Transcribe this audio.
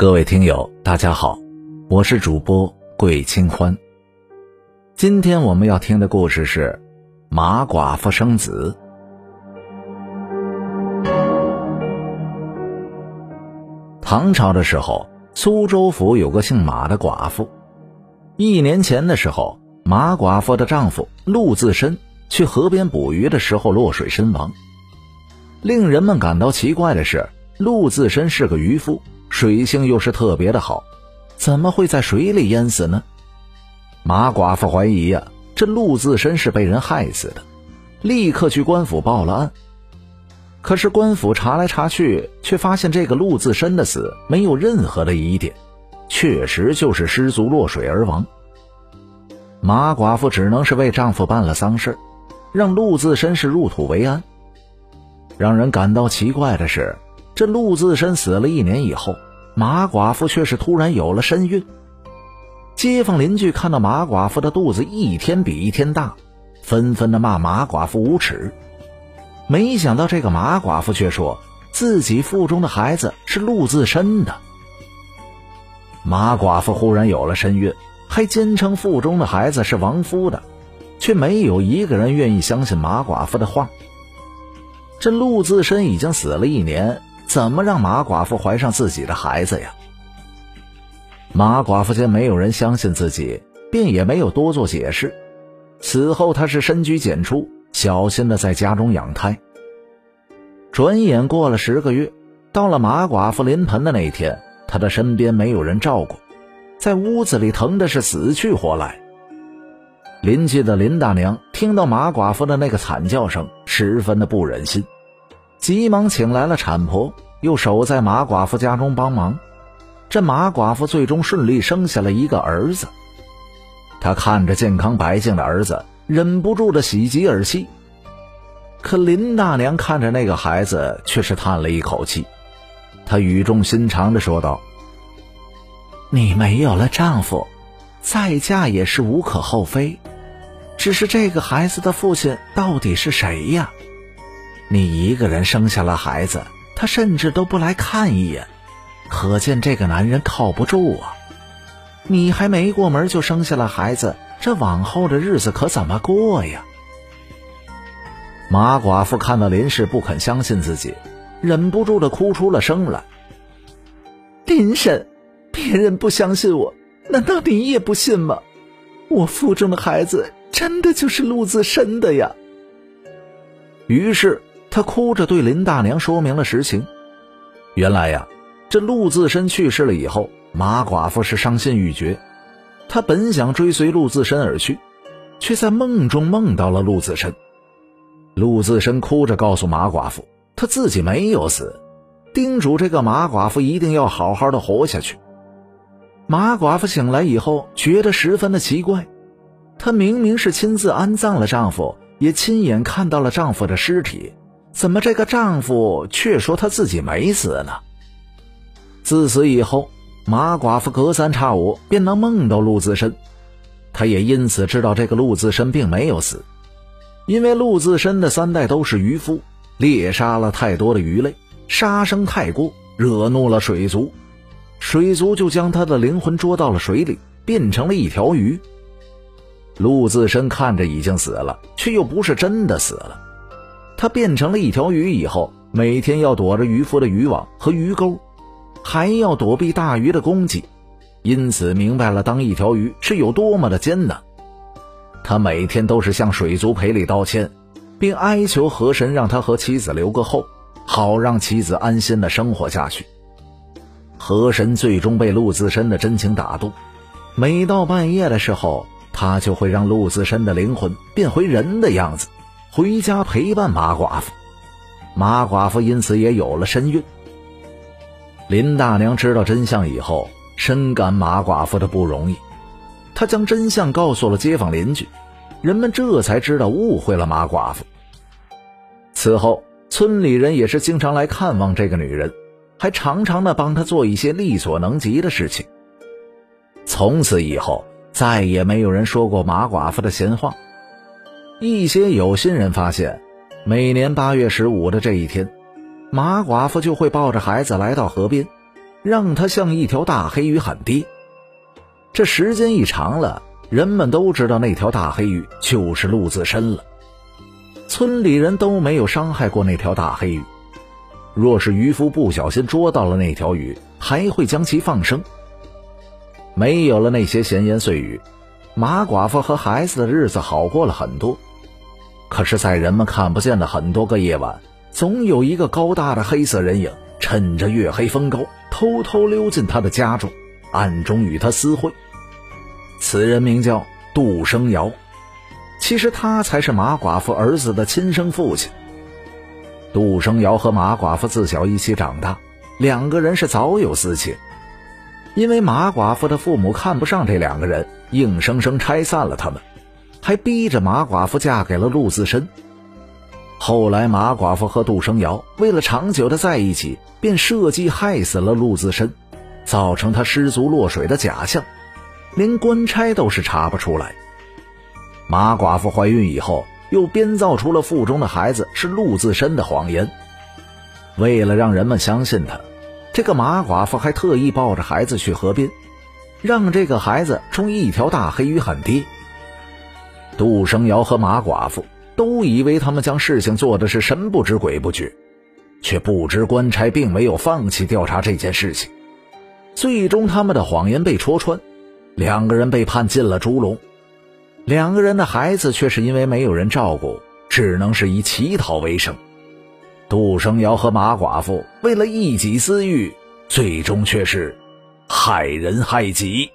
各位听友，大家好，我是主播桂清欢。今天我们要听的故事是马寡妇生子。唐朝的时候，苏州府有个姓马的寡妇。一年前的时候，马寡妇的丈夫陆自深去河边捕鱼的时候落水身亡。令人们感到奇怪的是，陆自深是个渔夫，水性又是特别的好，怎么会在水里淹死呢？马寡妇怀疑呀，这陆自身是被人害死的，立刻去官府报了案。可是官府查来查去，却发现这个陆自身的死没有任何的疑点，确实就是失足落水而亡。马寡妇只能是为丈夫办了丧事，让陆自身是入土为安。让人感到奇怪的是，这陆自深死了一年以后，马寡妇却是突然有了身孕。街坊邻居看到马寡妇的肚子一天比一天大，纷纷的骂马寡妇无耻。没想到这个马寡妇却说自己腹中的孩子是陆自深的。马寡妇忽然有了身孕，还坚称腹中的孩子是亡夫的，却没有一个人愿意相信马寡妇的话。这陆自深已经死了一年，怎么让马寡妇怀上自己的孩子呀？马寡妇见没有人相信自己，便也没有多做解释。此后，她是深居简出。小心的在家中养胎。转眼过了十个月，到了马寡妇临盆的那一天，她的身边没有人照顾，在屋子里疼的是死去活来。邻居的林大娘听到马寡妇的那个惨叫声，十分的不忍心，急忙请来了产婆，又守在马寡妇家中帮忙。这马寡妇最终顺利生下了一个儿子。她看着健康白净的儿子。忍不住的喜极而泣，可林大娘看着那个孩子，却是叹了一口气。她语重心长的说道：“你没有了丈夫，再嫁也是无可厚非。只是这个孩子的父亲到底是谁呀？你一个人生下了孩子，他甚至都不来看一眼，可见这个男人靠不住啊！你还没过门就生下了孩子。”这往后的日子可怎么过呀？马寡妇看到林氏不肯相信自己，忍不住的哭出了声来。林婶，别人不相信我，难道你也不信吗？我腹中的孩子真的就是陆自深的呀！于是他哭着对林大娘说明了实情。原来呀，这陆自深去世了以后，马寡妇是伤心欲绝。她本想追随陆自深而去，却在梦中梦到了陆自深。陆自深哭着告诉马寡妇，他自己没有死，叮嘱这个马寡妇一定要好好的活下去。马寡妇醒来以后，觉得十分的奇怪，她明明是亲自安葬了丈夫，也亲眼看到了丈夫的尸体，怎么这个丈夫却说他自己没死呢？自此以后。马寡妇隔三差五便能梦到陆自深，她也因此知道这个陆自深并没有死，因为陆自深的三代都是渔夫，猎杀了太多的鱼类，杀生太过，惹怒了水族，水族就将他的灵魂捉到了水里，变成了一条鱼。陆自深看着已经死了，却又不是真的死了，他变成了一条鱼以后，每天要躲着渔夫的渔网和鱼钩。还要躲避大鱼的攻击，因此明白了当一条鱼是有多么的艰难。他每天都是向水族赔礼道歉，并哀求河神让他和妻子留个后，好让妻子安心的生活下去。河神最终被陆自深的真情打动，每到半夜的时候，他就会让陆自深的灵魂变回人的样子，回家陪伴马寡妇。马寡妇因此也有了身孕。林大娘知道真相以后，深感马寡妇的不容易，她将真相告诉了街坊邻居，人们这才知道误会了马寡妇。此后，村里人也是经常来看望这个女人，还常常的帮她做一些力所能及的事情。从此以后，再也没有人说过马寡妇的闲话。一些有心人发现，每年八月十五的这一天。马寡妇就会抱着孩子来到河边，让他像一条大黑鱼喊爹。这时间一长了，人们都知道那条大黑鱼就是陆自深了。村里人都没有伤害过那条大黑鱼，若是渔夫不小心捉到了那条鱼，还会将其放生。没有了那些闲言碎语，马寡妇和孩子的日子好过了很多。可是，在人们看不见的很多个夜晚，总有一个高大的黑色人影，趁着月黑风高，偷偷溜进他的家中，暗中与他私会。此人名叫杜生尧。其实他才是马寡妇儿子的亲生父亲。杜生尧和马寡妇自小一起长大，两个人是早有私情。因为马寡妇的父母看不上这两个人，硬生生拆散了他们，还逼着马寡妇嫁给了陆自深。后来马寡妇和杜生尧为了长久的在一起，便设计害死了陆自深，造成他失足落水的假象，连官差都是查不出来。马寡妇怀孕以后，又编造出了腹中的孩子是陆自深的谎言。为了让人们相信他，这个马寡妇还特意抱着孩子去河边，让这个孩子冲一条大黑鱼喊爹。杜生尧和马寡妇都以为他们将事情做的是神不知鬼不觉，却不知官差并没有放弃调查这件事情。最终，他们的谎言被戳穿，两个人被判进了猪笼。两个人的孩子却是因为没有人照顾，只能是以乞讨为生。杜生尧和马寡妇为了一己私欲，最终却是害人害己。